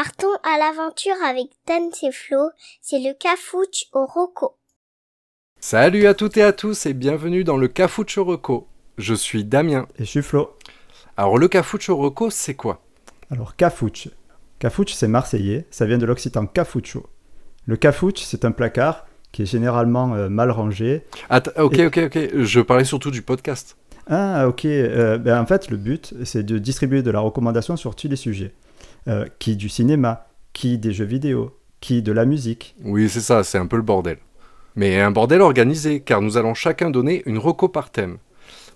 Partons à l'aventure avec Dan et Flo, c'est le Cafouche au Rocco. Salut à toutes et à tous et bienvenue dans le Cafouche au Rocco. Je suis Damien. Et je suis Flo. Alors le Cafouche au Rocco, c'est quoi? Alors Cafouche. Cafouche, c'est marseillais, ça vient de l'occitan cafucho. Le cafouche, c'est un placard qui est généralement euh, mal rangé. ok, ok, ok. Je parlais surtout du podcast. Ah, ok. Euh, ben, en fait, le but, c'est de distribuer de la recommandation sur tous les sujets. Euh, qui du cinéma, qui des jeux vidéo, qui de la musique. Oui, c'est ça, c'est un peu le bordel. Mais un bordel organisé, car nous allons chacun donner une reco par thème.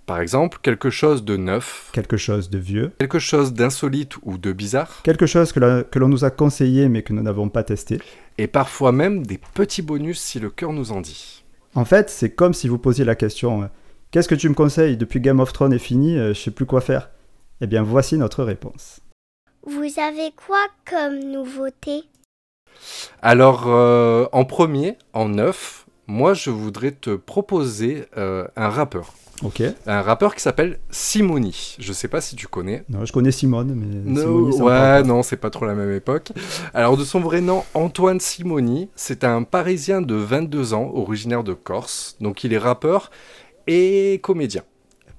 Par exemple, quelque chose de neuf. Quelque chose de vieux. Quelque chose d'insolite ou de bizarre. Quelque chose que l'on nous a conseillé mais que nous n'avons pas testé. Et parfois même des petits bonus si le cœur nous en dit. En fait, c'est comme si vous posiez la question euh, Qu'est-ce que tu me conseilles? Depuis Game of Thrones est fini, euh, je sais plus quoi faire. Eh bien, voici notre réponse. Vous avez quoi comme nouveauté? Alors, euh, en premier, en neuf, moi je voudrais te proposer un rappeur. Ok. Un rappeur qui s'appelle Simoni. Je sais pas si tu connais. Non, je connais Simone, mais Simoni, ouais, non, c'est pas trop la même époque. Alors de son vrai nom, Antoine Simoni, c'est un Parisien de 22 ans, originaire de Corse. Donc il est rappeur et comédien.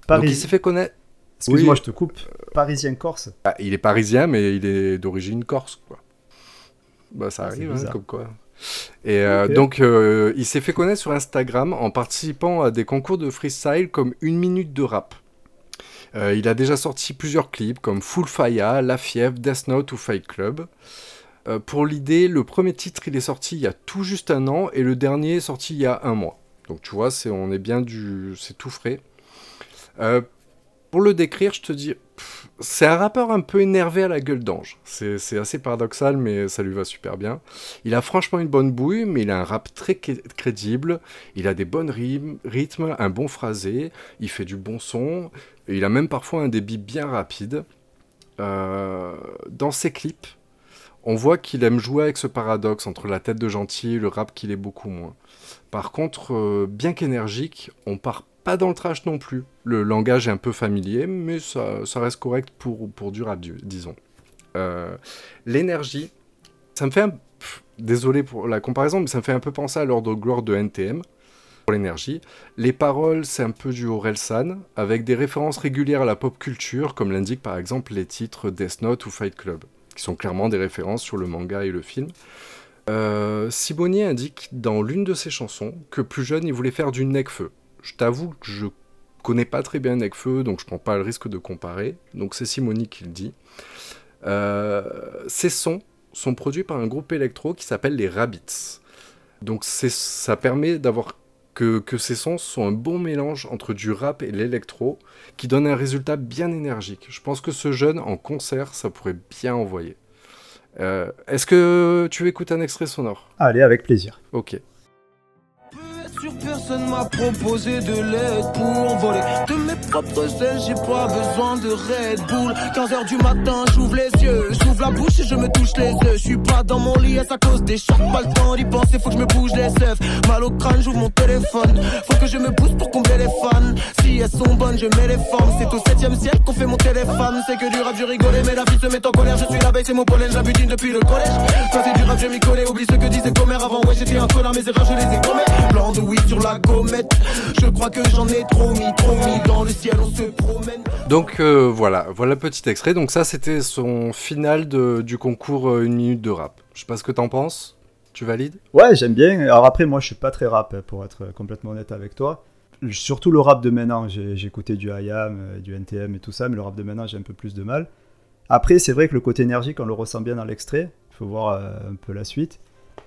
Donc il s'est fait connaître. Excuse-moi, je te coupe. Parisien corse. Ah, il est parisien, mais il est d'origine corse, quoi. Bah ça ah, arrive, hein, comme quoi. Et euh, donc, euh, il s'est fait connaître sur Instagram en participant à des concours de freestyle comme Une minute de rap. Euh, il a déjà sorti plusieurs clips comme Full Fire, La Fièvre, Death Note ou Fight Club. pour l'idée, le premier titre il est sorti il y a tout juste un an et le dernier est sorti il y a un mois. Donc tu vois, c'est on est bien du, c'est tout frais. Pour le décrire, je te dis, c'est un rappeur un peu énervé à la gueule d'ange. C'est assez paradoxal, mais ça lui va super bien. Il a franchement une bonne bouille, mais il a un rap très crédible. Il a des bonnes rimes, rythmes, un bon phrasé. Il fait du bon son. Et il a même parfois un débit bien rapide. Euh, dans ses clips, on voit qu'il aime jouer avec ce paradoxe entre la tête de gentil et le rap qu'il est beaucoup moins. Par contre, euh, bien qu'énergique, on part pas dans le trash non plus. Le langage est un peu familier, mais ça, reste correct pour, pour du rap, disons. Euh, l'énergie, ça me fait un... désolé pour la comparaison, mais ça me fait un peu penser à l'ordre de gloire de NTM pour l'énergie. Les paroles, c'est un peu du Orelsan, avec des références régulières à la pop culture, comme l'indiquent par exemple les titres Death Note ou Fight Club, qui sont clairement des références sur le manga et le film. Euh, indique dans l'une de ses chansons que plus jeune, il voulait faire du Necfeu, je t'avoue que je connais pas très bien Necfeu, donc je prends pas le risque de comparer. Donc c'est Simoni qui le dit. Euh, ces sons sont produits par un groupe électro qui s'appelle les Rabbits. Donc ça permet d'avoir que, que, ces sons sont un bon mélange entre du rap et l'électro, qui donne un résultat bien énergique. Je pense que ce jeune, en concert, ça pourrait bien envoyer. Euh, est-ce que tu écoutes un extrait sonore? Allez, avec plaisir. Ok personne m'a proposé de l'aide pour voler de mes propres ailes, j'ai pas besoin de Red Bull. 15h du matin, j'ouvre les yeux, j'ouvre la bouche et je me touche les yeux. Je suis pas dans mon lit, à cause des chocs, pas le temps d'y penser, faut que je me bouge les œufs. Mal au crâne, j'ouvre mon téléphone, faut que je me pousse pour combler les fans. Si elles sont bonnes, je mets les formes. C'est au 7ème siècle qu'on fait mon téléphone. C'est que du rap, je rigolais, mais la vie se met en colère. Je suis l'abeille, c'est mon pollen, j'habitine depuis le collège. Quand c'est du rap, je m'y connais, oublie ce que disait Comer avant. Ouais, j'étais un connard, mes erreurs, je les ai commis. Blanc de weed sur la comète. Je crois que j'en ai trop mis, trop mis dans le ciel, on se promène. Donc euh, voilà, voilà petit extrait. Donc ça, c'était son final de, du concours euh, Une minute de rap. Je sais pas ce que t'en penses. Tu valides? Ouais, j'aime bien. Alors après, moi, je suis pas très rap, pour être complètement honnête avec toi. Surtout le rap de maintenant. J'ai écouté du IAM, euh, du NTM et tout ça, mais le rap de maintenant, j'ai un peu plus de mal. Après, c'est vrai que le côté énergique, on le ressent bien dans l'extrait. Il faut voir un peu la suite.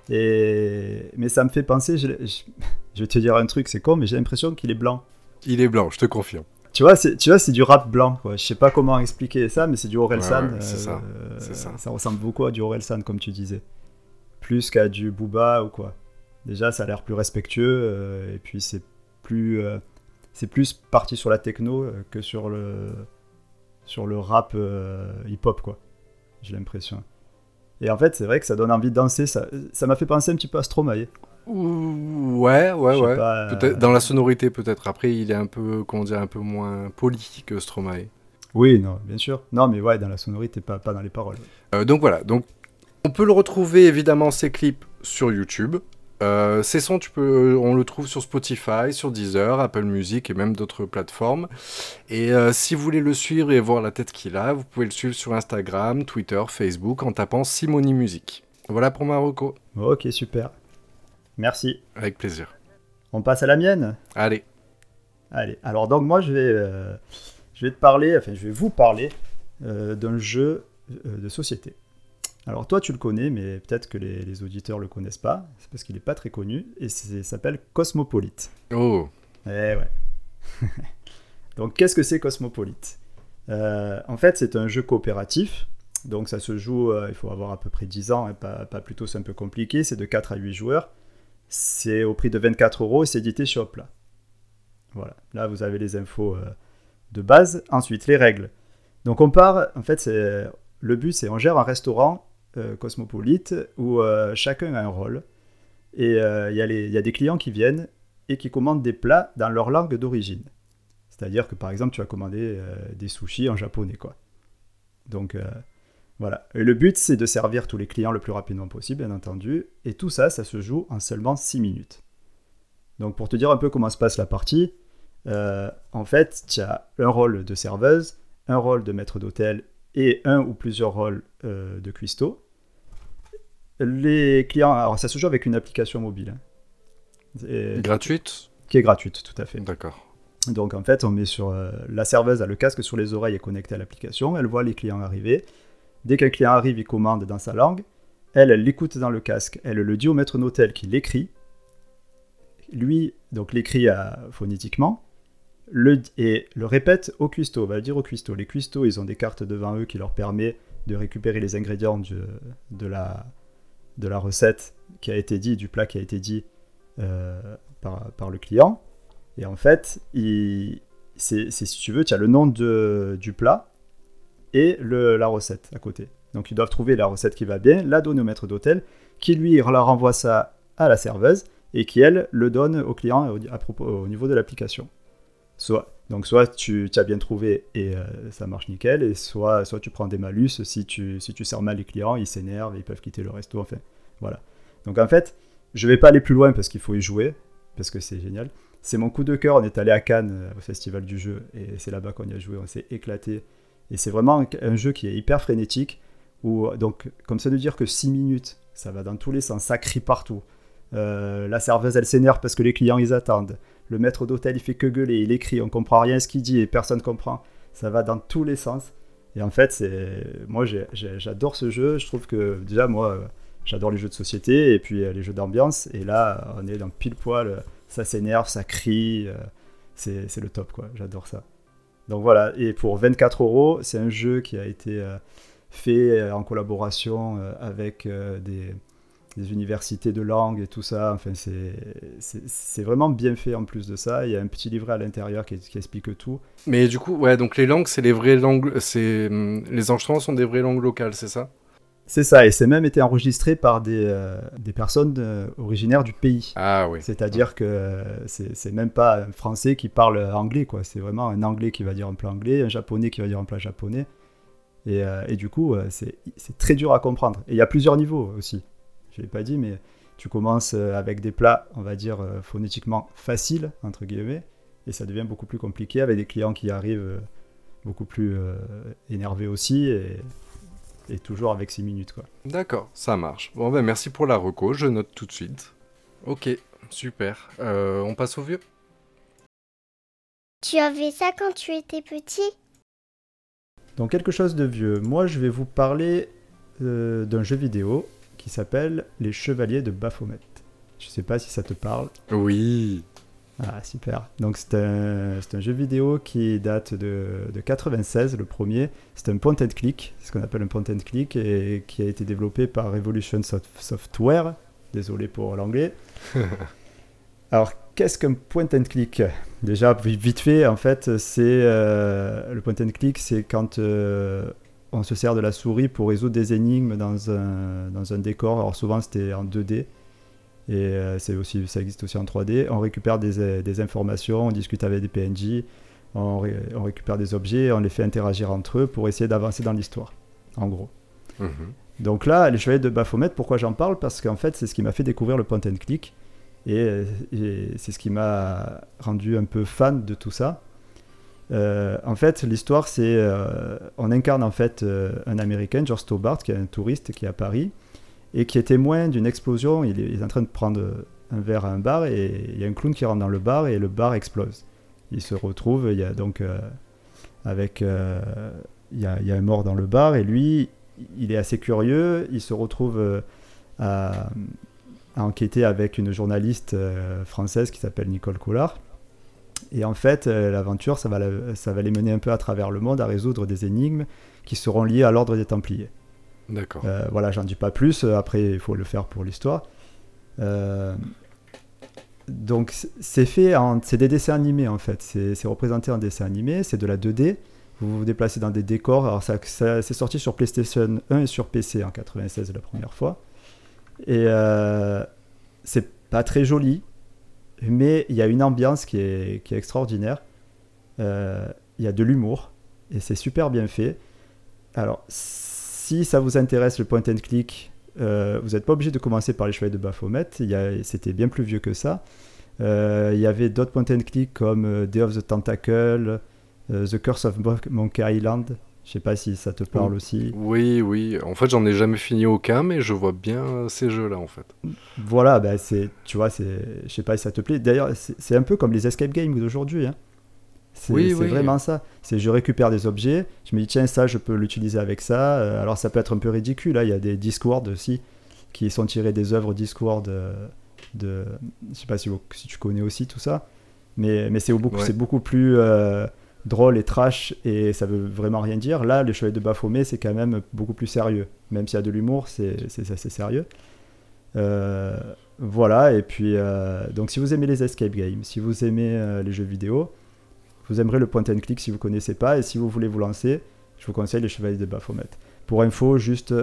Et... Mais ça me fait penser, je, vais te dire un truc, c'est con, mais j'ai l'impression qu'il est blanc. Il est blanc, je te confirme. Tu vois, c'est, tu vois, c'est du rap blanc. Quoi. Je sais pas comment expliquer ça, mais c'est du Orelsan. c'est ça, euh, ça. ça. ressemble beaucoup à du Orelsan, comme tu disais. Plus qu'à du Booba ou quoi. Déjà, ça a l'air plus respectueux, euh, et puis c'est plus, euh, c'est plus parti sur la techno que sur le, sur le rap hip-hop, quoi. J'ai l'impression. Et en fait, c'est vrai que ça donne envie de danser. Ça, ça m'a fait penser un petit peu à Stromae. Ouais, ouais, ouais. Euh, dans la sonorité, peut-être. Après, il est un peu, comment dire, un peu moins poli que Stromae. Oui, non, bien sûr. Non, mais ouais, dans la sonorité, pas, pas dans les paroles. Euh, donc voilà. Donc On peut le retrouver évidemment ces clips sur YouTube. Euh, ces sons, tu peux, on le trouve sur Spotify, sur Deezer, Apple Music et même d'autres plateformes. Et euh, si vous voulez le suivre et voir la tête qu'il a, vous pouvez le suivre sur Instagram, Twitter, Facebook en tapant Simoni Music. Voilà pour Marocco. Ok, super. Merci. Avec plaisir. On passe à la mienne? Allez. Allez. Alors donc moi je vais, euh, je vais te parler, enfin je vais vous parler d'un jeu de société. Alors toi tu le connais, mais peut-être que les, auditeurs le connaissent pas, c'est parce qu'il n'est pas très connu, et ça s'appelle Cosmopolite. Oh Eh ouais. donc qu'est-ce que c'est Cosmopolite? Euh, En fait c'est un jeu coopératif, donc ça se joue, euh, il faut avoir à peu près 10 ans, et pas, pas plutôt c'est un peu compliqué, c'est de 4 à 8 joueurs, c'est au prix de 24 euros et c'est édité sur Hopla. Voilà, là vous avez les infos euh, de base. Ensuite, les règles. Donc on part, en fait, c'est le but c'est on gère un restaurant cosmopolite où euh, chacun a un rôle. Et euh, il y, a des clients qui viennent et qui commandent des plats dans leur langue d'origine. C'est-à-dire que par exemple, tu vas commander des sushis en japonais. quoi. Donc voilà. Et le but, c'est de servir tous les clients le plus rapidement possible, bien entendu. Et tout ça, ça se joue en seulement 6 minutes. Donc pour te dire un peu comment se passe la partie, en fait, tu as un rôle de serveuse, un rôle de maître d'hôtel et un ou plusieurs rôles de cuistot les clients, alors ça se joue avec une application mobile. Hein. gratuite Qui est gratuite, tout à fait. D'accord. Donc en fait, on met sur euh, la serveuse a le casque sur les oreilles et connecté à l'application. Elle voit les clients arriver. Dès qu'un client arrive, il commande dans sa langue. Elle, elle l'écoute dans le casque. Elle le dit au maître d'hôtel qui l'écrit. Lui, donc l'écrit euh, phonétiquement. Le, et le répète au cuistot. On va le dire au cuistot. Les cuistots, ils ont des cartes devant eux qui leur permet de récupérer les ingrédients de la de la recette qui a été dit, du plat qui a été dit euh, par, le client. Et en fait, c'est, si tu veux, tu as le nom de, du plat et le, la recette à côté. Donc ils doivent trouver la recette qui va bien, la donner au maître d'hôtel, qui lui leur renvoie ça à la serveuse et qui elle le donne au client à propos, au niveau de l'application. Soit, donc soit tu, as bien trouvé et euh, ça marche nickel, et soit, soit tu prends des malus si tu, si tu sers mal les clients, ils s'énervent, ils peuvent quitter le resto, enfin voilà. Donc en fait, je vais pas aller plus loin parce qu'il faut y jouer, parce que c'est génial. C'est mon coup de cœur, on est allé à Cannes euh, au festival du jeu, et c'est là-bas qu'on y a joué, on s'est éclaté. Et c'est vraiment un, jeu qui est hyper frénétique, où, donc, comme ça veut dire que 6 minutes, ça va dans tous les sens, ça crie partout. Euh, la serveuse, elle s'énerve parce que les clients, ils attendent. Le maître d'hôtel, il fait que gueuler, il écrit, on comprend rien ce qu'il dit et personne comprend. Ça va dans tous les sens. Et en fait, c'est moi, j'adore ce jeu. Je trouve que déjà, moi, j'adore les jeux de société et puis euh, les jeux d'ambiance. Et là, on est dans pile poil. Ça s'énerve, ça crie. Euh, c'est le top, quoi. J'adore ça. Donc voilà. Et pour 24 euros, c'est un jeu qui a été euh, fait en collaboration avec des des universités de langue et tout ça. Enfin, c'est vraiment bien fait en plus de ça. Il y a un petit livret à l'intérieur qui, explique tout. Mais du coup, ouais, donc les langues, c'est les vraies langues, c'est les enregistrements sont des vraies langues locales, c'est ça? C'est ça, et c'est même été enregistré par des, euh, des personnes euh, originaires du pays. Ah oui. C'est-à-dire que euh, c'est même pas un français qui parle anglais, quoi. C'est vraiment un anglais qui va dire un plat anglais, un japonais qui va dire un plat japonais. Et, et du coup, c'est très dur à comprendre. Et il y a plusieurs niveaux aussi je l'ai pas dit, mais tu commences euh, avec des plats, on va dire, euh, phonétiquement faciles, entre guillemets, et ça devient beaucoup plus compliqué avec des clients qui arrivent euh, beaucoup plus énervés aussi, et, et, toujours avec 6 minutes. quoi. D'accord, ça marche. Bon, ben merci pour la reco, je note tout de suite. Ok, super. on passe au vieux Tu avais ça quand tu étais petit? Donc quelque chose de vieux. Moi, je vais vous parler d'un jeu vidéo qui s'appelle Les Chevaliers de Baphomet. Je sais pas si ça te parle. Oui. Ah, super. Donc, c'est un, un, jeu vidéo qui date de, de 96, le premier. C'est un point and click, ce qu'on appelle un point and click, et qui a été développé par Revolution Software. Désolé pour l'anglais. Alors, qu'est-ce qu'un point and click? Déjà, vite fait, en fait, c'est euh, le point and click, c'est quand euh, on se sert de la souris pour résoudre des énigmes dans un, dans un décor. Alors souvent c'était en 2D et euh, c'est aussi, ça existe aussi en 3D. On récupère des, des, informations, on discute avec des PNJ, on, récupère des objets, on les fait interagir entre eux pour essayer d'avancer dans l'histoire, en gros. Mhm. Donc là, les Chevaliers de Baphomet, pourquoi j'en parle? Parce qu'en fait, c'est ce qui m'a fait découvrir le point and click. Et, c'est ce qui m'a rendu un peu fan de tout ça. Euh, en fait, l'histoire, c'est euh, on incarne en fait euh, un Américain, George Stobart, qui est un touriste qui est à Paris et qui est témoin d'une explosion. Il est, en train de prendre un verre à un bar et il y a un clown qui rentre dans le bar et le bar explose. Il se retrouve, il y a donc avec il y, a, il y, a, un mort dans le bar et lui, il est assez curieux. Il se retrouve à, à enquêter avec une journaliste française qui s'appelle Nicole Collard et en fait, euh, l'aventure, ça, va ça va les mener un peu à travers le monde à résoudre des énigmes qui seront liées à l'ordre des Templiers. D'accord. Euh, voilà, j'en dis pas plus. Après, il faut le faire pour l'histoire. Euh, donc, c'est fait en. C'est des dessins animés en fait. C'est représenté en dessin animé. C'est de la 2D. Vous vous déplacez dans des décors. Alors, ça, c'est sorti sur PlayStation 1 et sur PC en 96 la première fois. Et c'est pas très joli mais il y a une ambiance qui est, qui est extraordinaire. Euh, il y a de l'humour et c'est super bien fait. Alors, si ça vous intéresse le point and click, euh, vous n'êtes pas obligé de commencer par les chevaliers de Baphomet. C'était bien plus vieux que ça. Euh, il y avait d'autres point and click comme Day of the Tentacle, The Curse of Monkey Island. Je sais pas si ça te parle aussi. Oui, oui. En fait, j'en ai jamais fini aucun, mais je vois bien ces jeux-là, en fait. Voilà, bah, c'est, tu vois, c'est, je sais pas si ça te plaît. D'ailleurs, c'est un peu comme les escape games d'aujourd'hui. Hein. C'est, oui, oui. vraiment ça. C'est je récupère des objets, je me dis tiens ça, je peux l'utiliser avec ça. Euh, alors ça peut être un peu ridicule. Hein. il y a des Discord aussi qui sont tirés des œuvres Discord euh, de, je sais pas si, si, tu connais aussi tout ça, mais mais c'est beaucoup, c'est beaucoup plus euh, drôle et trash et ça veut vraiment rien dire. Là, le Chevalier de Baphomet, c'est quand même beaucoup plus sérieux. Même s'il y a de l'humour, c'est assez sérieux. Euh, voilà, et puis, euh, donc si vous aimez les escape games, si vous aimez euh, les jeux vidéo, vous aimerez le point and click si vous ne connaissez pas, et si vous voulez vous lancer, je vous conseille les Chevaliers de Baphomet. Pour info, juste,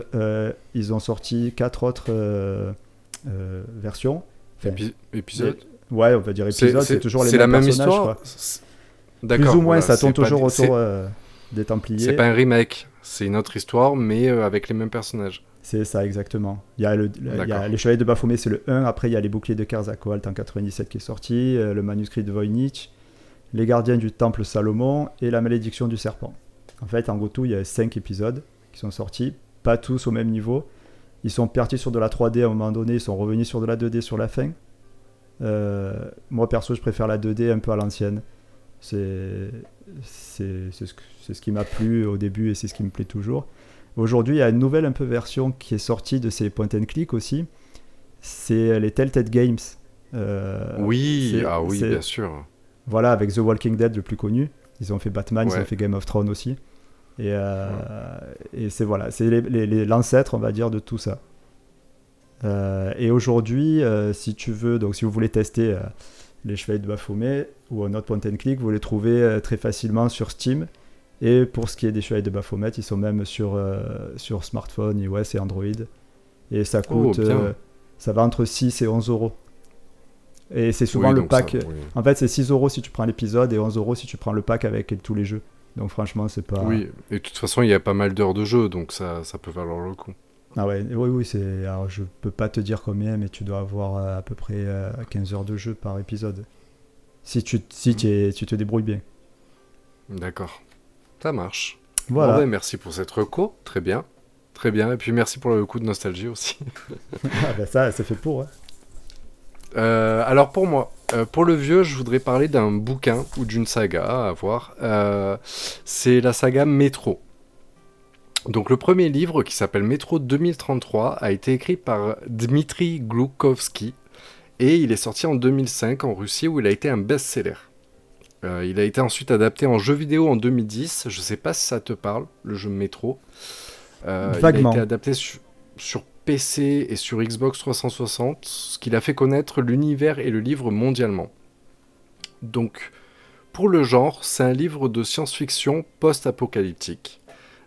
ils ont sorti quatre autres versions. épisodes Ouais, on va dire épisodes, c'est toujours les mêmes la même histoire plus ou moins, ça tourne toujours autour euh, des Templiers. C'est pas un remake, c'est une autre histoire, mais euh, avec les mêmes personnages. C'est ça, exactement. Il y a, le, Les Chevaliers de Baphomet, c'est le 1. Après, il y a Les Boucliers de Kerzakoalt en 97 qui est sorti, euh, le manuscrit de Voynich, Les Gardiens du Temple Salomon et La Malédiction du Serpent. En fait, en gros, tout, il y a 5 épisodes qui sont sortis, pas tous au même niveau. Ils sont partis sur de la 3D à un moment donné, ils sont revenus sur de la 2D sur la fin. moi, perso, je préfère la 2D un peu à l'ancienne. C'est ce, ce qui m'a plu au début et c'est ce qui me plaît toujours. Aujourd'hui, il y a une nouvelle un peu version qui est sortie de ces point and click aussi. C'est les Telltale Games. Euh, oui, ah oui, bien sûr. Voilà, avec The Walking Dead le plus connu. Ils ont fait Batman, ils ont fait Game of Thrones aussi. Et, euh, et c'est voilà, c'est l'ancêtre, on va dire, de tout ça. Euh, et aujourd'hui, si tu veux, donc si vous voulez tester les Chevaliers de Baphomet ou un autre point and click, vous les trouvez euh, très facilement sur Steam. Et pour ce qui est des Chevaliers de Baphomet, ils sont même sur, euh, sur smartphone, iOS et Android. Et ça oh, coûte, euh, ça va entre 6 et 11 euros. Et c'est souvent le pack. En fait, c'est 6 euros si tu prends l'épisode et 11 euros si tu prends le pack avec tous les jeux. Donc franchement, c'est pas. Oui, et de toute façon, il y a pas mal d'heures de jeu, donc ça, ça peut valoir le coup. Ah ouais, oui, oui, c'est. Alors je peux pas te dire combien, mais tu dois avoir euh, à peu près 15 euh, heures de jeu par épisode. Si tu, si tu te débrouilles bien. D'accord. Ça marche. Voilà. Ben, merci pour cette reco. Très bien. Très bien. Et puis merci pour le coup de nostalgie aussi. ah ben ça, c'est fait pour. Hein. Euh, alors pour moi, pour le vieux, je voudrais parler d'un bouquin ou d'une saga à voir. c'est la saga Métro. Donc le premier livre, qui s'appelle Métro 2033, a été écrit par Dmitri Gloukovski et il est sorti en 2005 en Russie où il a été un best-seller. Euh, il a été ensuite adapté en jeu vidéo en 2010. Je sais pas si ça te parle, le jeu Métro. Euh, il a été adapté sur PC et sur Xbox 360, ce qui a fait connaître l'univers et le livre mondialement. Donc, pour le genre, c'est un livre de science-fiction post-apocalyptique.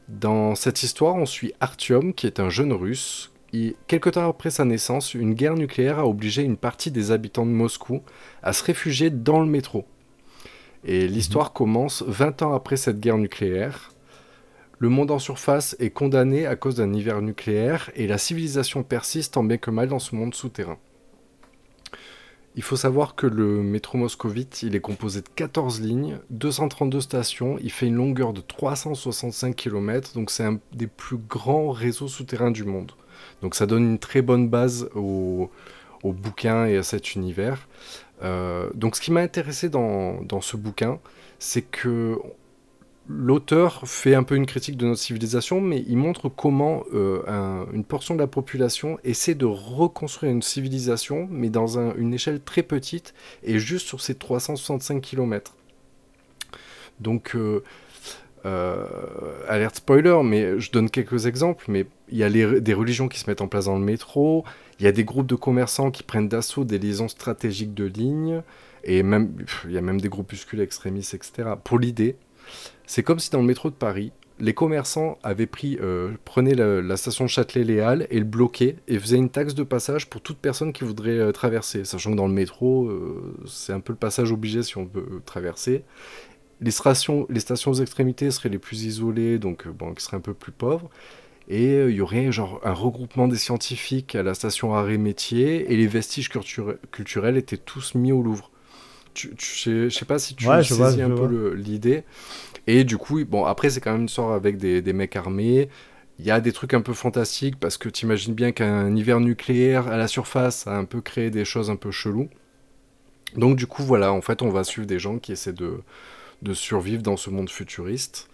Dans cette histoire, on suit Artyom, qui est un jeune russe. Et quelque temps après sa naissance, une guerre nucléaire a obligé une partie des habitants de Moscou à se réfugier dans le métro. Et l'histoire commence 20 ans après cette guerre nucléaire. Le monde en surface est condamné à cause d'un hiver nucléaire et la civilisation persiste tant bien que mal dans ce monde souterrain. Il faut savoir que le métro moscovite, il est composé de 14 lignes, 232 stations, il fait une longueur de 365 km, donc c'est un des plus grands réseaux souterrains du monde. Donc ça donne une très bonne base au, bouquin et à cet univers. Euh, donc ce qui m'a intéressé dans, ce bouquin, c'est que l'auteur fait un peu une critique de notre civilisation, mais il montre comment euh, une portion de la population essaie de reconstruire une civilisation, mais dans une échelle très petite et juste sur ces 365 km. Donc, euh, euh, alerte spoiler, mais je donne quelques exemples, mais il y a des religions qui se mettent en place dans le métro, il y a des groupes de commerçants qui prennent d'assaut des liaisons stratégiques de ligne, et même, il y a même des groupuscules extrémistes, etc. Pour l'idée, c'est comme si dans le métro de Paris, les commerçants avaient pris, euh, prenaient la, station Châtelet-Les et le bloquaient et faisaient une taxe de passage pour toute personne qui voudrait euh, traverser. Sachant que dans le métro, euh, c'est un peu le passage obligé si on veut traverser. Les stations, aux extrémités seraient les plus isolées, donc bon, qui seraient un peu plus pauvres. Et il y aurait un regroupement des scientifiques à la station Arrêt Métier et les vestiges culturels étaient tous mis au Louvre. Je ne sais pas si tu ouais, saisis un peu l'idée. Et du coup, bon, après, c'est quand même une histoire avec des, des mecs armés. Il y a des trucs un peu fantastiques parce que tu imagines bien qu'un hiver nucléaire à la surface a un peu créé des choses un peu cheloues. Donc, du coup, voilà, en fait, on va suivre des gens qui essaient de, de survivre dans ce monde futuriste.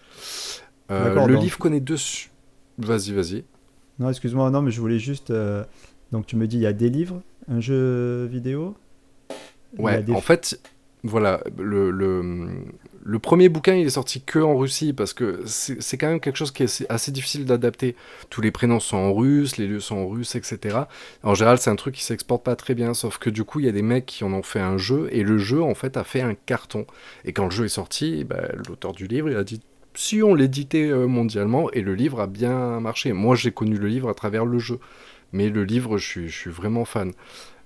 Euh, le livre connaît deux. Vas-y, vas-y. Non, excuse-moi, non, mais je voulais juste. Euh, donc, tu me dis, il y a des livres, un jeu vidéo? Ouais, en fait, voilà, le, le, premier bouquin, il est sorti que en Russie parce que c'est quand même quelque chose qui est assez, difficile d'adapter. Tous les prénoms sont en russe, les lieux sont en russe, etc. En général, c'est un truc qui s'exporte pas très bien, sauf que du coup, il y a des mecs qui en ont fait un jeu et le jeu, en fait, a fait un carton. Et quand le jeu est sorti, bah, l'auteur du livre, il a dit si on l'éditait euh, mondialement et le livre a bien marché. Moi, j'ai connu le livre à travers le jeu, mais le livre, je suis, je suis vraiment fan.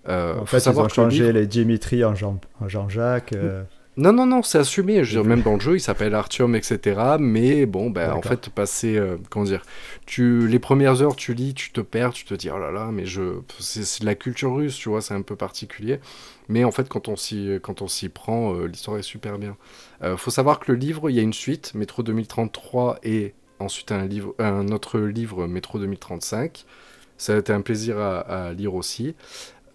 Euh, en fait, ils ont changé les Dimitri en Jean-Jacques. Euh. Non, non, non, c'est assumé. Je veux dire, même dans le jeu, il s'appelle Artyom, etc. Mais bon, ben, en fait, passer, euh, comment dire, tu, les premières heures, tu lis, tu te perds, tu te dis, oh là là, mais je, c'est de la culture russe, tu vois, c'est un peu particulier. Mais en fait, quand on s'y, quand on s'y prend, l'histoire est super bien. Il faut savoir que le livre, il y a une suite, Métro 2033, et ensuite un, livre, un autre livre, Métro 2035. Ça a été un plaisir à, à lire aussi.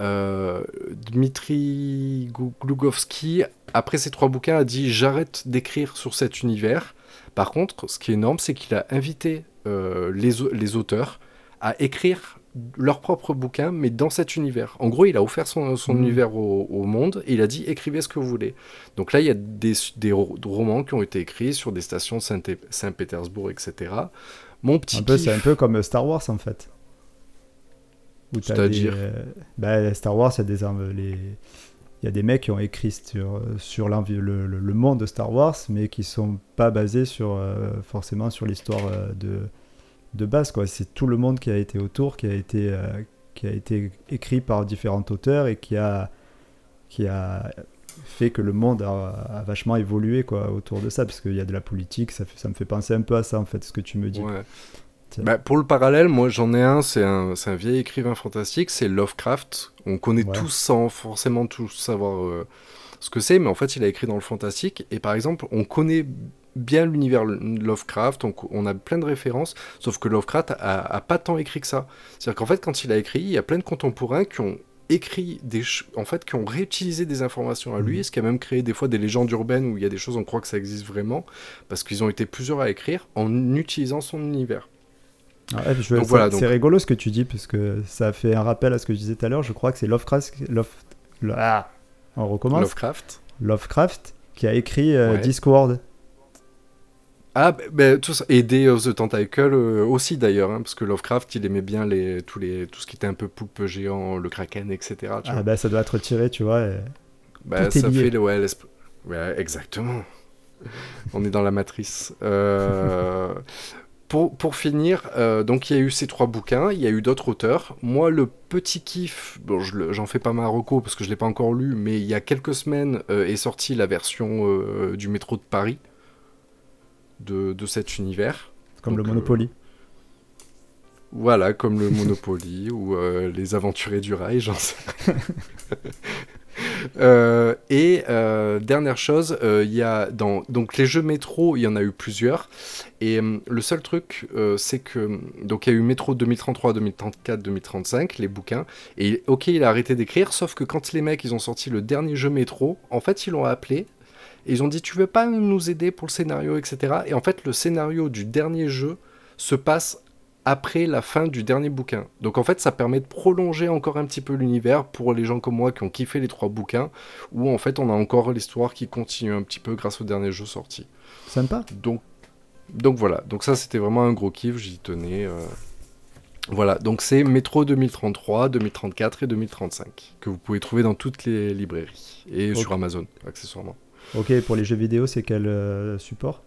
Euh, Dmitri Glugovski, après ces trois bouquins, a dit j'arrête d'écrire sur cet univers. Par contre, ce qui est énorme, c'est qu'il a invité euh, les, les, auteurs à écrire leur propre bouquin, mais dans cet univers. En gros, il a offert son, son mmh. univers au, monde et il a dit écrivez ce que vous voulez. Donc là, il y a des, des romans qui ont été écrits sur des stations de Saint-Pétersbourg, etc. Mon petit. C'est un peu comme Star Wars en fait. C'est-à-dire euh, bah, Star Wars, il y a des armes, les... Il y a des mecs qui ont écrit sur, sur le, le, monde de Star Wars, mais qui sont pas basés sur, euh, forcément sur l'histoire euh, de, de base. C'est tout le monde qui a été autour, qui a été, qui a été écrit par différents auteurs et qui a, qui a fait que le monde a, vachement évolué quoi, autour de ça, parce qu'il y a de la politique, ça, fait, ça me fait penser un peu à ça, en fait, ce que tu me dis. Ouais. Bah, pour le parallèle, moi j'en ai un, c'est un, un, vieil écrivain fantastique, c'est Lovecraft. On connaît tous sans forcément tous savoir euh, ce que c'est, mais en fait il a écrit dans le fantastique. Et par exemple, on connaît bien l'univers Lovecraft, on, on, a plein de références, sauf que Lovecraft a, pas tant écrit que ça. C'est-à-dire qu'en fait, quand il a écrit, il y a plein de contemporains qui ont écrit des en fait qui ont réutilisé des informations à lui mhm. ce qui a même créé des fois des légendes urbaines où il y a des choses on croit que ça existe vraiment parce qu'ils ont été plusieurs à écrire en utilisant son univers c'est rigolo ce que tu dis, parce que ça fait un rappel à ce que je disais tout à l'heure. Je crois que c'est Lovecraft. Love, ah, on recommence. Lovecraft. Lovecraft qui a écrit euh, Discord. Ah, ben, tout ça. Et Day of the Tentacle euh, aussi d'ailleurs, hein, parce que Lovecraft il aimait bien les, tous les, tout ce qui était un peu poulpe géant, le kraken, etc. ah, ben ça doit être tiré, tu vois. Bah, ça fait, ouais, ouais, exactement. on est dans la matrice. Euh. Pour, finir, euh, donc il y a eu ces trois bouquins, il y a eu d'autres auteurs. Moi, le petit kiff, bon, j'en fais pas ma reco parce que je l'ai pas encore lu, mais il y a quelques semaines euh, est sortie la version euh, du métro de Paris de, cet univers. Comme le Monopoly. Voilà, comme le Monopoly ou les aventuriers du rail, j'en sais. Euh, et euh, dernière chose, euh, il y a dans donc les jeux métro, il y en a eu plusieurs. Et le seul truc, c'est que donc il y a eu métro 2033, 2034, 2035, les bouquins. Et ok, il a arrêté d'écrire, sauf que quand les mecs ils ont sorti le dernier jeu métro, en fait ils l'ont appelé. Et ils ont dit tu veux pas nous aider pour le scénario, etc. Et en fait le scénario du dernier jeu se passe après la fin du dernier bouquin. Donc en fait, ça permet de prolonger encore un petit peu l'univers pour les gens comme moi qui ont kiffé les trois bouquins, où en fait on a encore l'histoire qui continue un petit peu grâce au dernier jeu sorti. Sympa. Donc, donc voilà, donc ça c'était vraiment un gros kiff, j'y tenais. Euh. Voilà, donc c'est Métro 2033, 2034 et 2035, que vous pouvez trouver dans toutes les librairies et sur Amazon, accessoirement. Ok, pour les jeux vidéo, c'est quel euh, support?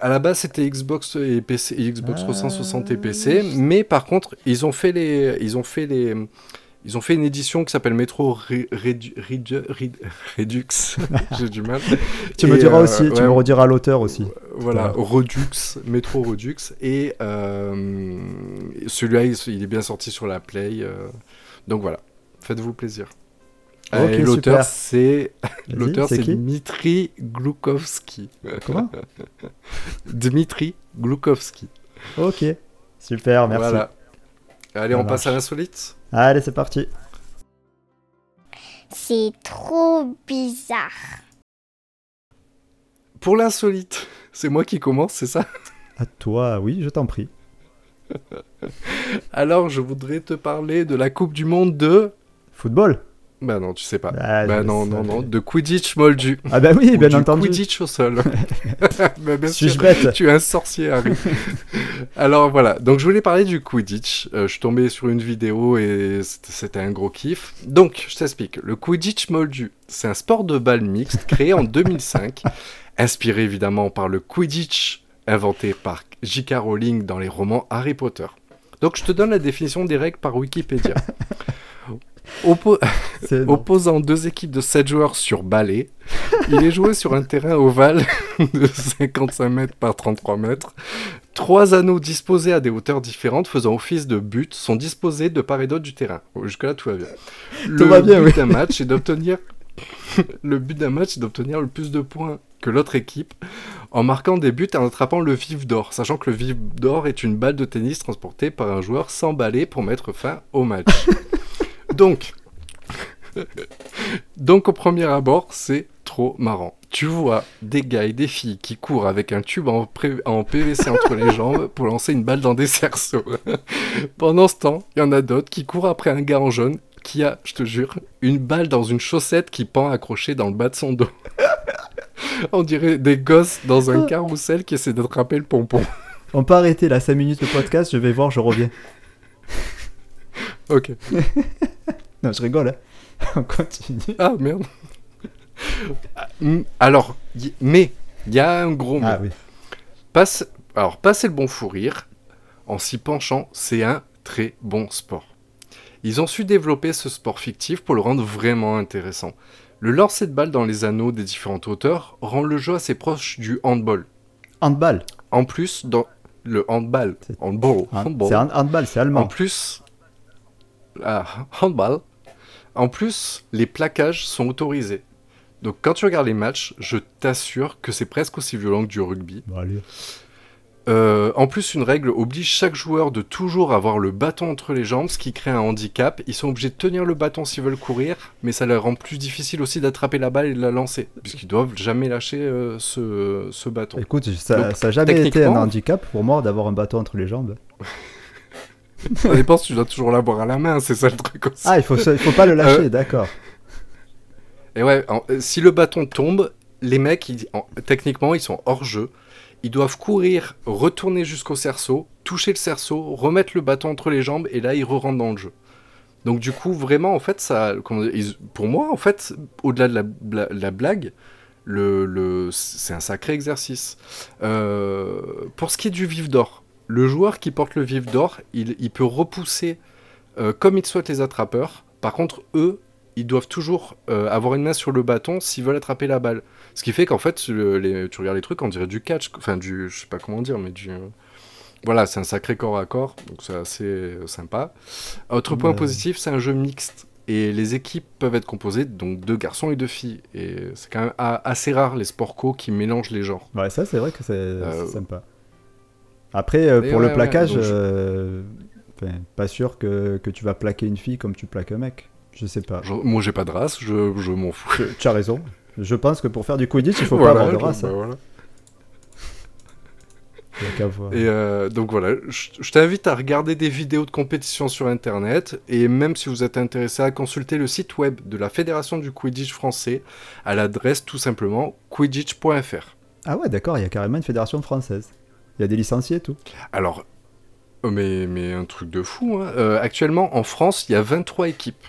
À la base c'était Xbox et PC, Xbox 360 et PC, mais par contre ils ont fait les, ils ont fait les, ils ont fait une édition qui s'appelle Metro Redux. J'ai du mal. tu me diras aussi, tu me rediras l'auteur aussi. Voilà, Redux, Metro Redux. Et euh, celui-là, il, est bien sorti sur la Play. Euh, donc voilà, faites-vous plaisir. Euh, l'auteur c'est l'auteur c'est Dmitri Gloukovski. Comment? Dmitri Gloukovski. Ok, super, merci. Voilà. Allez, on passe à l'insolite. Allez, c'est parti. C'est trop bizarre. Pour l'insolite, c'est moi qui commence, c'est ça? À toi, oui, je t'en prie. Alors, je voudrais te parler de la Coupe du Monde de football. Bah non, tu sais pas. Ah, bah non, non, non, de Quidditch moldu. Ah bah oui, bien entendu. Quidditch au sol. bah bien Suis-je bête Tu es un sorcier, Harry. Alors voilà, donc je voulais parler du Quidditch. Euh, je suis tombé sur une vidéo et c'était un gros kiff. Donc, je t'explique. Le Quidditch moldu, c'est un sport de balle mixte créé en 2005, inspiré évidemment par le Quidditch inventé par J.K. Rowling dans les romans Harry Potter. Donc je te donne la définition des règles par Wikipédia. Opposant deux équipes de 7 joueurs sur balai, il est joué sur un terrain ovale de 55 mètres par 33 mètres. Trois anneaux disposés à des hauteurs différentes faisant office de but sont disposés de part et d'autre du terrain. Jusque-là, tout va bien. Le but d'un match est d'obtenir le but d'un match est d'obtenir le plus de points que l'autre équipe en marquant des buts et en attrapant le vif d'or, sachant que le vif d'or est une balle de tennis transportée par un joueur sans balai pour mettre fin au match. Donc, donc au premier abord, c'est trop marrant. Tu vois des gars et des filles qui courent avec un tube en, en PVC entre les jambes pour lancer une balle dans des cerceaux. Pendant ce temps, il y en a d'autres qui courent après un gars en jaune qui a, je te jure, une balle dans une chaussette qui pend accrochée dans le bas de son dos. On dirait des gosses dans un carrousel qui essaient d'attraper le pompon. On peut arrêter là 5 minutes de podcast, je vais voir, je reviens. Ok. non, je rigole. Hein. On continue. Ah merde. Alors, mais il y a un gros Ah oui. Passe, alors, passer le bon fou rire, en s'y penchant, c'est un très bon sport. Ils ont su développer ce sport fictif pour le rendre vraiment intéressant. Le lancer de balle dans les anneaux des différentes hauteurs rend le jeu assez proche du handball. Handball En plus, dans le handball, handball, handball. c'est handball, c'est allemand. En plus, ah, handball. En plus, les plaquages sont autorisés. Donc quand tu regardes les matchs, je t'assure que c'est presque aussi violent que du rugby. Euh, en plus, une règle oblige chaque joueur de toujours avoir le bâton entre les jambes, ce qui crée un handicap. Ils sont obligés de tenir le bâton s'ils veulent courir, mais ça leur rend plus difficile aussi d'attraper la balle et de la lancer, puisqu'ils doivent jamais lâcher euh, ce, bâton. Écoute, ça n'a jamais été un handicap pour moi d'avoir un bâton entre les jambes. Ça dépend si tu dois toujours l'avoir à la main, c'est ça le truc aussi. Ah, il faut, il faut pas le lâcher, euh, d'accord. Et ouais, euh, si le bâton tombe, les mecs, techniquement, ils sont hors jeu. Ils doivent courir, retourner jusqu'au cerceau, toucher le cerceau, remettre le bâton entre les jambes, et là, ils re rentrent dans le jeu. Donc du coup, vraiment, en fait, ça, pour moi, en fait, au-delà de la, blague, le, le c'est un sacré exercice. Euh, pour ce qui est du vif d'or, le joueur qui porte le vif d'or, il, peut repousser euh, comme il souhaite les attrapeurs. Par contre, eux, ils doivent toujours avoir une main sur le bâton s'ils veulent attraper la balle. Ce qui fait qu'en fait, les, tu regardes les trucs, on dirait du catch, enfin du, je sais pas comment dire, mais du... Voilà, c'est un sacré corps à corps, donc c'est assez sympa. Autre point positif, c'est un jeu mixte. Et les équipes peuvent être composées donc de garçons et de filles. Et c'est quand même assez rare les sports co qui mélangent les genres. Ouais, ça c'est vrai que c'est euh, sympa. Après, euh, pour le plaquage, euh, pas sûr que, que, tu vas plaquer une fille comme tu plaques un mec. Je sais pas. moi j'ai pas de race, je, je m'en fous. Tu, as raison. Je pense que pour faire du Quidditch, il faut pas avoir de race. Bah, voilà. Et euh, donc voilà, je, t'invite à regarder des vidéos de compétition sur internet et même si vous êtes intéressé à consulter le site web de la Fédération du Quidditch français à l'adresse tout simplement quidditch.fr. Ah ouais, d'accord, il y a carrément une fédération française. Il y a des licenciés et tout. Alors, oh, mais, mais un truc de fou. Hein. Euh, actuellement, en France, il y a 23 équipes.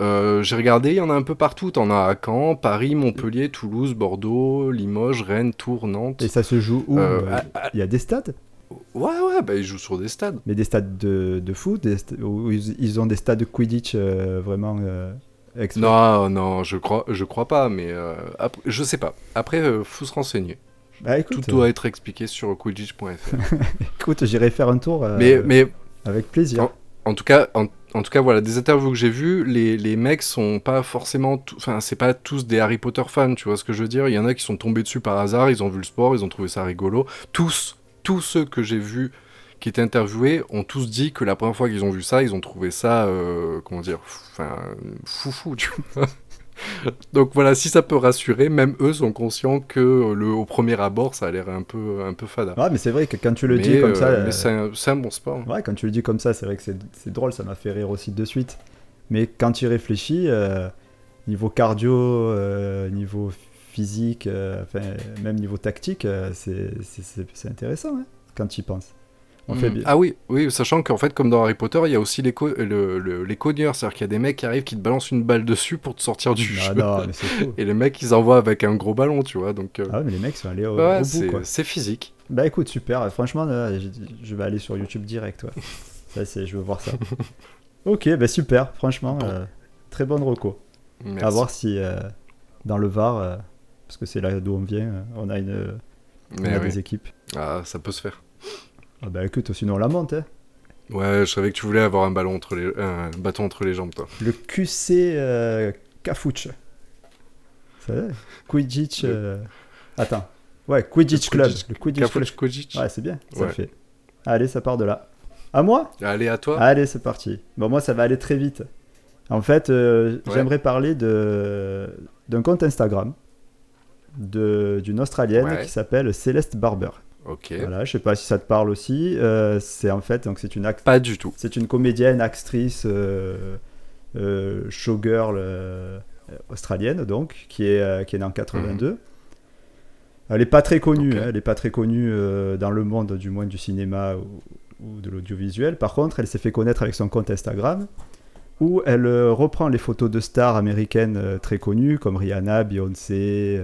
Euh, j'ai regardé, il y en a un peu partout. T'en as à Caen, Paris, Montpellier, Toulouse, Bordeaux, Limoges, Rennes, Tours, Nantes. Et ça se joue où? Euh, euh, Il y a des stades? Ouais, ouais, bah ils jouent sur des stades. Mais des stades de, de foot où ils ont des stades de Quidditch vraiment Non, non, je crois, je crois pas, mais je sais pas. Après, faut se renseigner. Bah, Tout doit être expliqué sur quidditch.fr. écoute, j'irai faire un tour. mais, mais avec plaisir. En, tout cas, en, en tout cas, voilà, des interviews que j'ai vues, les, les, mecs sont pas forcément. Enfin, c'est pas tous des Harry Potter fans, tu vois ce que je veux dire Il y en a qui sont tombés dessus par hasard, ils ont vu le sport, ils ont trouvé ça rigolo. Tous, tous ceux que j'ai vus qui étaient interviewés ont tous dit que la première fois qu'ils ont vu ça, ils ont trouvé ça, euh, comment dire, enfin, foufou, tu vois. Donc voilà, si ça peut rassurer, même eux sont conscients que le, au premier abord, ça a l'air un peu, un peu fada. Ouais, mais c'est vrai que quand tu le dis comme ça. Euh, mais c'est un, bon sport. Ouais, quand tu le dis comme ça, c'est vrai que c'est drôle, ça m'a fait rire aussi de suite. Mais quand tu y réfléchis, euh, niveau cardio, euh, niveau physique, enfin, même niveau tactique, c'est intéressant hein, quand tu y penses. Mm. Ah oui, oui, sachant qu'en fait, comme dans Harry Potter, il y a aussi les, le, les cogneurs, c'est-à-dire qu'il y a des mecs qui arrivent qui te balancent une balle dessus pour te sortir du ah jeu. Non, mais fou. Et les mecs, ils envoient avec un gros ballon, tu vois. Donc, euh, Ah mais les mecs sont allés au, ouais, bout, C'est physique. Bah écoute, super. Franchement, je, vais aller sur YouTube direct, ouais. ça, c'est, je veux voir ça. ok, bah super. Franchement, euh, très bonne reco. Merci. À voir si euh, dans le Var, parce que c'est là d'où on vient, on a une, on a des équipes. Ah, ça peut se faire. Ah bah écoute, sinon on la monte, hein. Ouais, je savais que tu voulais avoir un, ballon entre les... un bâton entre les jambes, toi. Le QC euh, Cafuch. Ça Quidditch... Euh, attends. Ouais, Quidditch Club. Le Quidditch Club. Quidditch. Ouais, c'est bien, ça fait. Allez, ça part de là. À moi? Allez, à toi. Allez, c'est parti. Bon, moi, ça va aller très vite. En fait, euh, j'aimerais parler de d'un compte Instagram d'une Australienne qui s'appelle Céleste Barber. Ok. Voilà, je sais pas si ça te parle aussi. Euh, c'est en fait, donc c'est une Pas du tout. C'est une comédienne, actrice, euh, euh, showgirl australienne donc, qui est qui est née en 82. Mhm. Elle est pas très connue. Hein, elle est pas très connue dans le monde, du moins du cinéma ou, de l'audiovisuel. Par contre, elle s'est fait connaître avec son compte Instagram où elle reprend les photos de stars américaines très connues comme Rihanna, Beyoncé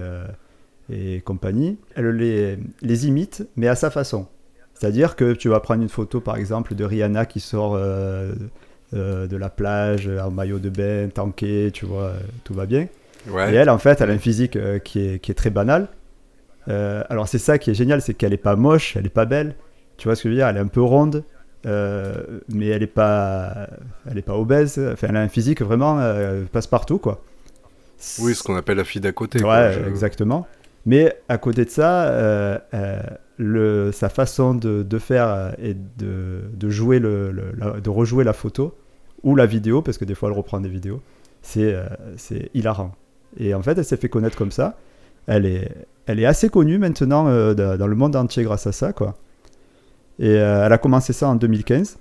et compagnie, elle les, les imite, mais à sa façon. C'est-à-dire que tu vas prendre une photo, par exemple, de Rihanna qui sort euh, euh, de la plage en maillot de bain, tanké, tu vois, tout va bien. Et elle, en fait, elle a un physique euh, qui, est, qui, est, très banal. alors c'est ça qui est génial, c'est qu'elle est pas moche, elle est pas belle. Tu vois ce que je veux dire? Elle est un peu ronde, mais elle est pas, elle est pas obèse. Enfin, elle a un physique vraiment passe partout, quoi. Oui, ce qu'on appelle la fille d'à côté. Ouais, exactement. Mais à côté de ça, euh, euh, sa façon de, faire et de, jouer le, de rejouer la photo ou la vidéo, parce que des fois elle reprend des vidéos, c'est euh, c'est hilarant. Et en fait, elle s'est fait connaître comme ça. Elle est, elle est assez connue maintenant dans le monde entier grâce à ça, quoi. Et elle a commencé ça en 2015.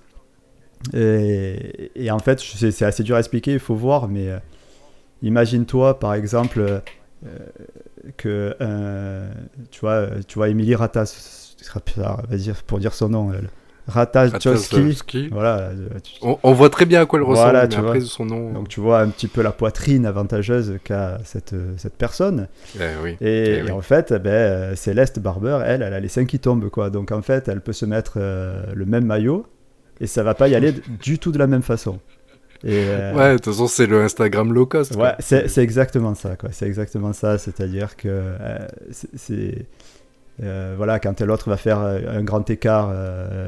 Et, et en fait, c'est assez dur à expliquer, il faut voir, mais imagine-toi, par exemple, que euh, tu vois, tu vois Emily Ratas, pour dire son nom, Ratajkowski. Voilà. On, voit très bien à quoi elle ressemble, voilà, vois. son nom. Donc tu vois un petit peu la poitrine avantageuse qu'a cette, cette personne. Eh oui. Et, eh en fait, eh ben, Céleste Barber, elle, elle a les seins qui tombent, quoi. Donc en fait, elle peut se mettre euh, le même maillot et ça va pas y aller du tout de la même façon. Euh, ouais, de toute façon, c'est le Instagram low cost. Ouais, c'est exactement ça, quoi. C'est exactement ça. C'est-à-dire que euh, c'est. Euh, voilà, quand l'autre va faire un grand écart,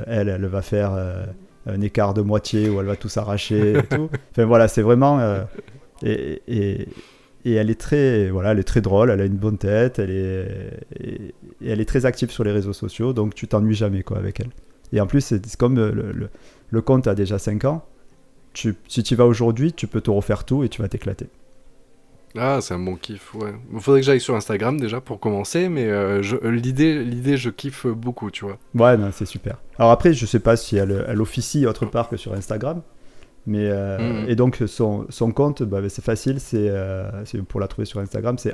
elle, elle va faire un écart de moitié où elle va tout s'arracher et tout. Enfin voilà, c'est vraiment. Et, et, et, elle est très, voilà, elle est très drôle, elle a une bonne tête, elle est, et, elle est très active sur les réseaux sociaux, donc tu t'ennuies jamais quoi avec elle. Et en plus, c'est comme le, le, le compte a déjà 5 ans si tu vas aujourd'hui, tu peux te refaire tout et tu vas t'éclater. Ah, c'est un bon kiff, ouais. Il faudrait que j'aille sur Instagram déjà pour commencer, mais euh, l'idée, l'idée, je kiffe beaucoup, tu vois. Ouais, non, c'est super. Alors après, je sais pas si elle, elle officie autre part que sur Instagram, mais euh, mm-hmm. et donc son, son compte, bah, c'est facile, euh, c'est pour la trouver sur Instagram, c'est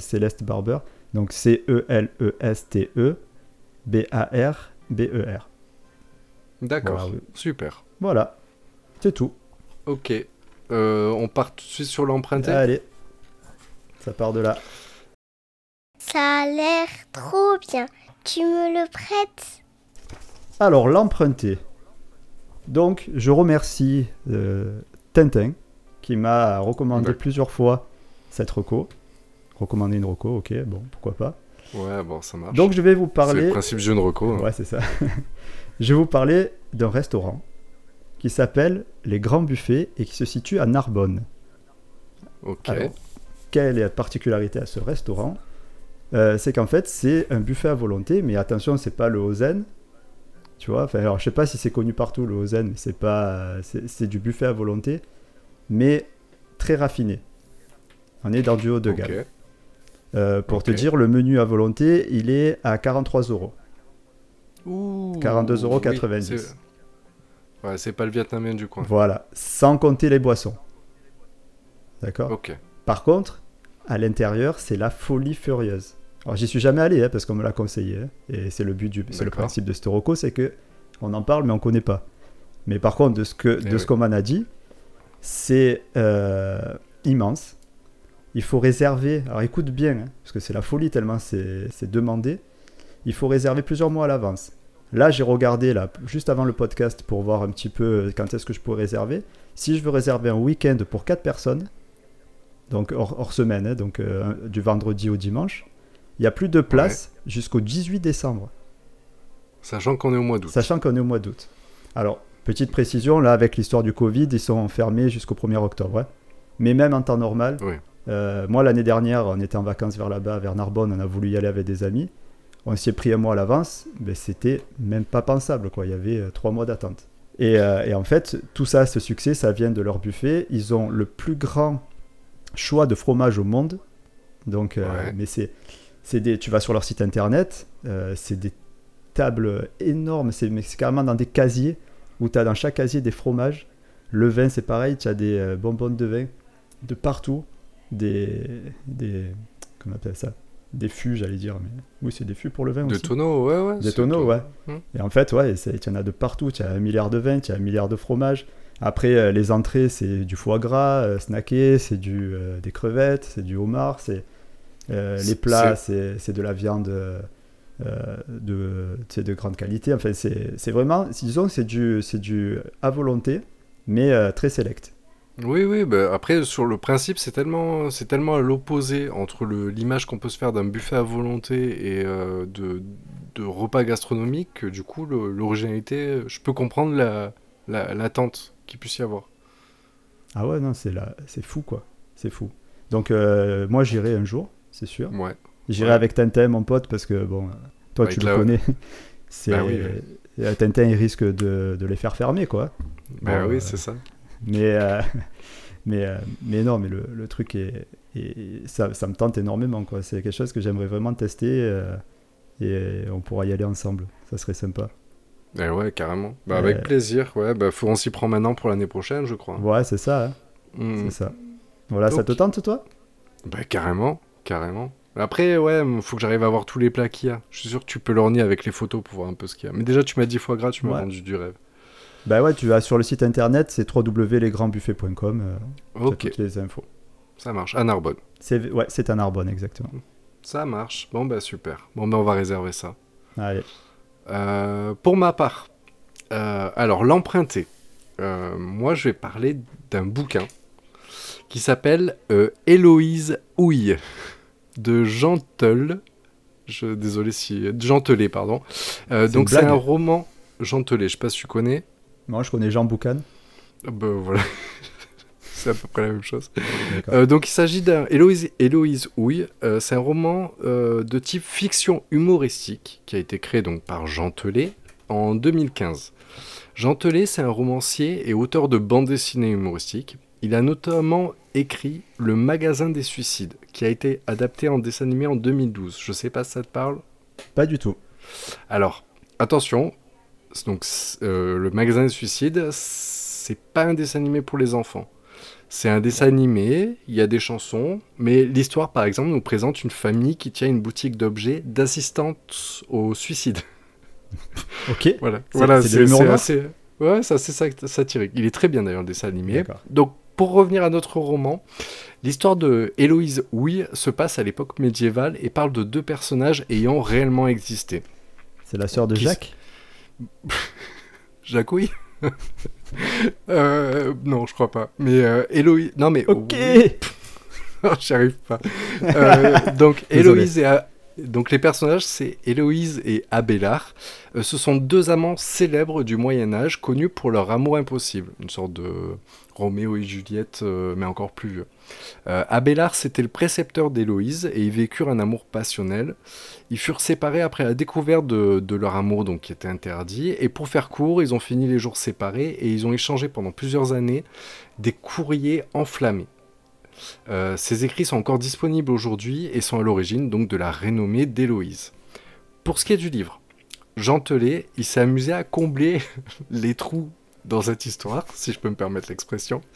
Céleste Barber, donc C E L E S T E B A R B E R. D'accord, super. Voilà, c'est tout. Ok. Euh, on part tout de suite sur l'emprunté Allez. Ça part de là. Ça a l'air trop bien. Tu me le prêtes? Alors, l'emprunté. Donc, je remercie euh, Tintin qui m'a recommandé plusieurs fois cette reco. Recommander une reco, ok, bon, pourquoi pas. Ouais, bon, ça marche. Donc, je vais vous parler. C'est le principe jeune reco. Hein. Ouais, c'est ça. je vais vous parler d'un restaurant qui s'appelle Les Grands Buffets et qui se situe à Narbonne. Ok. quelle est la particularité à ce restaurant? Euh, C'est qu'en fait, c'est un buffet à volonté, mais attention, c'est pas le Ozen. Tu vois, enfin, alors je sais pas si c'est connu partout le Ozen, mais c'est pas, c'est du buffet à volonté, mais très raffiné. On est dans du haut de gamme. Euh, pour te dire, le menu à volonté, il est à 43 euros. 42,90 euros. Ouais, c'est pas le vietnamien du coin. Voilà, sans compter les boissons. D'accord Ok. Par contre, à l'intérieur, c'est la folie furieuse. Alors, j'y suis jamais allé, hein, parce qu'on me l'a conseillé. Hein, et c'est le but du, c'est le principe de Storoco, c'est que on en parle, mais on connaît pas. Mais par contre, de ce que, eh de ce qu'on m'en a dit, c'est euh, immense. Il faut réserver. Alors, écoute bien, hein, parce que c'est la folie tellement c'est, c'est demandé. Il faut réserver plusieurs mois à l'avance. Là, j'ai regardé là, juste avant le podcast pour voir un petit peu euh, quand est-ce que je pourrais réserver. Si je veux réserver un week-end pour 4 personnes, donc hors, semaine, hein, donc euh, du vendredi au dimanche, il n'y a plus de place jusqu'au 18 décembre. Sachant qu'on est au mois d'août. Sachant qu'on est au mois d'août. Alors, petite précision, là, avec l'histoire du Covid, ils sont fermés jusqu'au 1er octobre. Hein. Mais même en temps normal, euh, moi, l'année dernière, on était en vacances vers là-bas, vers Narbonne, on a voulu y aller avec des amis on s'y est pris un mois à l'avance, mais c'était même pas pensable. Quoi. Il y avait euh, trois mois d'attente. Euh, et, en fait, tout ça, ce succès, ça vient de leur buffet. Ils ont le plus grand choix de fromage au monde. Donc, euh, mais c'est, c'est des, tu vas sur leur site internet, c'est des tables énormes. C'est, c'est carrément dans des casiers où tu as dans chaque casier des fromages. Le vin, c'est pareil, tu as des bonbons de vin de partout. Des, des, comment on appelle ça? Des fûts, j'allais dire. Mais oui, c'est des fûts pour le vin de aussi. Des tonneaux, ouais, ouais. Des tonneaux, ouais. Hum. Et en fait, ouais, tu en as de partout. Tu as un milliard de vins, tu as un milliard de fromages. Après, euh, les entrées, c'est du foie gras, euh, snacké, c'est du, euh, des crevettes, c'est du homard. C'est, les plats, c'est, de la viande de, de grande qualité. Enfin, c'est, vraiment, disons, c'est du, du à volonté, mais très select. Oui, oui, bah après, sur le principe, c'est tellement, c'est tellement à l'opposé entre l'image qu'on peut se faire d'un buffet à volonté et euh, de, de repas gastronomiques que du coup, l'originalité, je peux comprendre la, l'attente qu'il puisse y avoir. Ah ouais, non, c'est, c'est fou, quoi. C'est fou. Donc, euh, moi, j'irai un jour, c'est sûr. Ouais. J'irai avec Tintin, mon pote, parce que, bon, toi, tu le connais. c'est, bah oui, Tintin, il risque de, de les faire fermer, quoi. Bah oui, euh, c'est ça. Mais, euh, mais, euh, mais non, mais le, le truc est, ça, ça, me tente énormément. Quoi. C'est quelque chose que j'aimerais vraiment tester euh, et on pourra y aller ensemble. Ça serait sympa. Eh ouais, carrément. Bah, avec plaisir. Ouais, bah, faut, on s'y prend maintenant pour l'année prochaine, je crois. Ouais, c'est ça. Hein. Hmm. C'est ça. Voilà, ça te tente, toi? Bah, carrément. Carrément. Après, ouais, faut que j'arrive à voir tous les plats qu'il y a. Je suis sûr que tu peux l'orner avec les photos pour voir un peu ce qu'il y a. Mais déjà, tu m'as dit foie gras, tu m'as vendu du rêve. Bah ouais, tu vas sur le site internet, c'est www.lesgrandsbuffets.com. Euh, ok. Toutes les infos. Ça marche, à Narbonne. C'est, ouais, c'est à Narbonne, exactement. Ça marche. Bon, bah super. Bon, bah on va réserver ça. Allez. Euh, pour ma part, euh, alors l'emprunté. moi, je vais parler d'un bouquin qui s'appelle Héloïse Houille de Jean Teul. Je, désolé si. Jean pardon. donc, c'est un roman. Jean je sais pas si tu connais. Moi, je connais Jean Boucan. Ben voilà. c'est à peu près la même chose. Euh, donc il s'agit d'un Héloïse, Héloïse Houille. Euh, c'est un roman euh, de type fiction humoristique qui a été créé donc par Jean Telet en 2015. Jean Telet, c'est un romancier et auteur de bandes dessinées humoristiques. Il a notamment écrit Le Magasin des Suicides, qui a été adapté en dessin animé en 2012. Je sais pas si ça te parle Pas du tout. Alors, attention, donc Le Magasin des Suicides, c'est pas un dessin animé pour les enfants. C'est un dessin animé, il y a des chansons, mais l'histoire, par exemple, nous présente une famille qui tient une boutique d'objets d'assistante au suicide. Ok. voilà, voilà c'est assez, ouais, c'est assez satirique. Il est très bien d'ailleurs le dessin animé. Donc, pour revenir à notre roman, l'histoire de Héloïse Houille se passe à l'époque médiévale et parle de deux personnages ayant réellement existé. C'est la sœur de Jacques? Oui. Euh, non, je crois pas. Mais euh, Héloïse. Non, mais. Ok J'y arrive pas. Euh, donc, Héloïse et. Donc, les personnages, c'est Héloïse et Abélard. ce sont deux amants célèbres du Moyen-Âge, connus pour leur amour impossible. Une sorte de Roméo et Juliette, mais encore plus vieux. Abélard, c'était le précepteur d'Héloïse et ils vécurent un amour passionnel. Ils furent séparés après la découverte de, leur amour, donc qui était interdit. Et pour faire court, ils ont fini les jours séparés et ils ont échangé pendant plusieurs années des courriers enflammés. Euh, ces écrits sont encore disponibles aujourd'hui et sont à l'origine donc de la renommée d'Héloïse. Pour ce qui est du livre, Jean Telet, il amusé à combler les trous dans cette histoire, si je peux me permettre l'expression.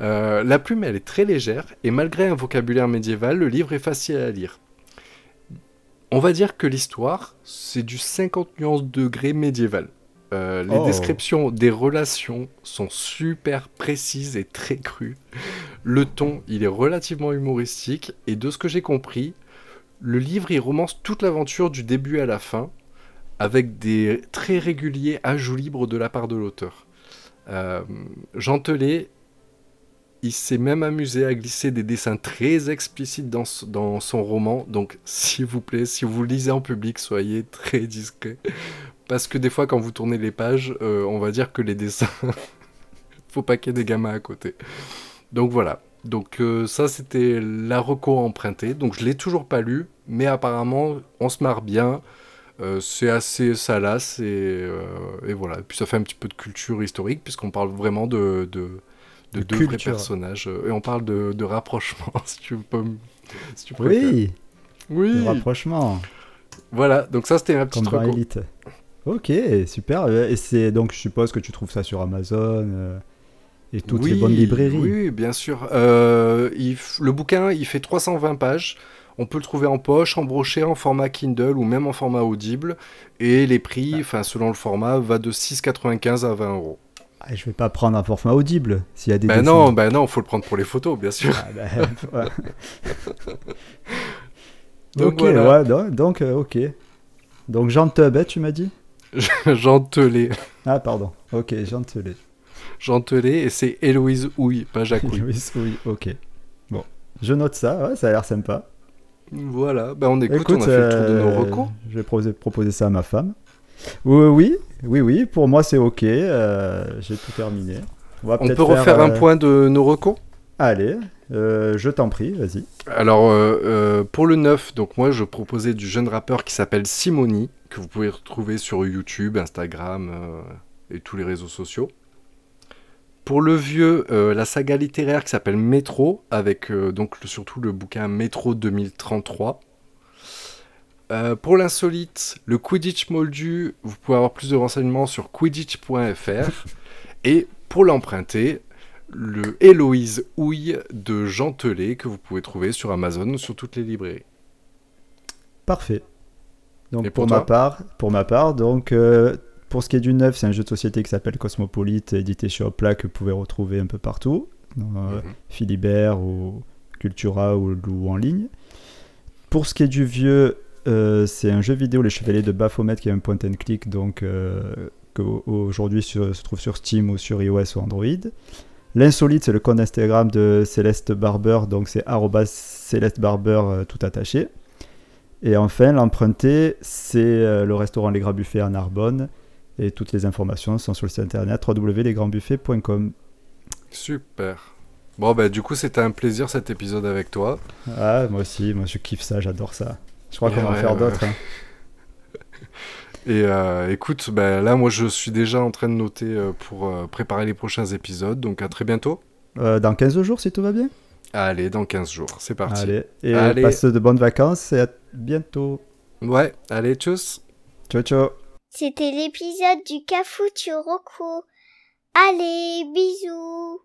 Euh, la plume, elle est très légère, et malgré un vocabulaire médiéval, le livre est facile à lire. On va dire que l'histoire, c'est du 50 nuances degrés médiéval. Euh, les oh. descriptions des relations sont super précises et très crues. Le ton, il est relativement humoristique et de ce que j'ai compris, le livre il romance toute l'aventure du début à la fin avec des très réguliers ajouts libres de la part de l'auteur. Euh, il s'est même amusé à glisser des dessins très explicites dans, dans son roman. Donc, s'il vous plaît, si vous lisez en public, soyez très discret. Parce que des fois, quand vous tournez les pages, euh, on va dire que les dessins, faut pas qu'il y ait des gamins à côté. Donc voilà. Donc euh, ça, c'était la reco empruntée. Donc je l'ai toujours pas lu, mais apparemment, on se marre bien. Euh, c'est assez salace et, et, voilà. Et puis ça fait un petit peu de culture historique puisqu'on parle vraiment de, de de, deux vrais personnages. Euh, et on parle de, de rapprochement, si tu peux si tu Oui Oui de rapprochement. Voilà, donc ça c'était un petit truc. Ok, super. Euh, et c'est donc je suppose que tu trouves ça sur Amazon euh, et toutes les bonnes librairies. Oui, bien sûr. le bouquin, il fait 320 pages. On peut le trouver en poche, en brochet, en format Kindle ou même en format audible. Et les prix, ah. enfin selon le format, va de 6,95 à 20 euros. Ah, je vais pas prendre un format audible s'il y a des. Ben non, ben non, faut le prendre pour les photos, bien sûr. Ah, ben, donc, ok, ouais, donc, euh, ok. Donc Jean Tebet, tu m'as dit? Jean Telé. Ah pardon. Ok, Jean Telé. Jean Telé et c'est Héloïse Houille, pas Jacques Houille. Héloïse Houille, ok. Bon, je note ça. Ouais, ça a l'air sympa. Voilà, ben on écoute, on a fait le tour de nos euh, recours. Je vais proposer ça à ma femme. Oui, oui, oui, pour moi c'est ok. Euh, j'ai tout terminé. On, peut refaire un euh, point de nos recours Allez, euh, je t'en prie, vas-y. Alors, pour le 9, donc moi je proposais du jeune rappeur qui s'appelle Simoni, que vous pouvez retrouver sur YouTube, Instagram et tous les réseaux sociaux. Pour le vieux, la saga littéraire qui s'appelle Métro, avec donc surtout le bouquin Métro 2033. Euh, pour l'insolite, le Quidditch Moldu, vous pouvez avoir plus de renseignements sur quidditch.fr. Et pour l'emprunter, le Héloïse Houille de Jean Telet, que vous pouvez trouver sur Amazon ou sur toutes les librairies. Parfait. Donc pour, ma part, pour ma part, donc euh, pour ce qui est du neuf, c'est un jeu de société qui s'appelle Cosmopolite, édité chez Opla que vous pouvez retrouver un peu partout, dans euh, mhm. Philibert ou Cultura ou, ou en ligne. Pour ce qui est du vieux, euh, c'est un jeu vidéo, Les Chevaliers de Baphomet, qui est un point and click, donc euh, qu'aujourd'hui se trouve sur Steam ou sur iOS ou Android. L'insolite, c'est le compte Instagram de Céleste Barber, donc c'est Céleste Barber euh, tout attaché. Et enfin, l'emprunté, c'est le restaurant Les Grands Buffets en Narbonne. Et toutes les informations sont sur le site internet www.lesgrandsbuffets.com. Super. Bon, bah, du coup, c'était un plaisir cet épisode avec toi. Ah, moi aussi, moi je kiffe ça, j'adore ça. Je crois qu'on va en faire d'autres. Hein. Et euh, écoute, bah, là, moi, je suis déjà en train de noter euh, pour euh, préparer les prochains épisodes. Donc, à très bientôt. dans 15 jours, si tout va bien? Allez, dans 15 jours. C'est parti. Allez, et passe de bonnes vacances et à bientôt. Ouais, allez, tchuss. Ciao, ciao. C'était l'épisode du Cafuturoko. Allez, bisous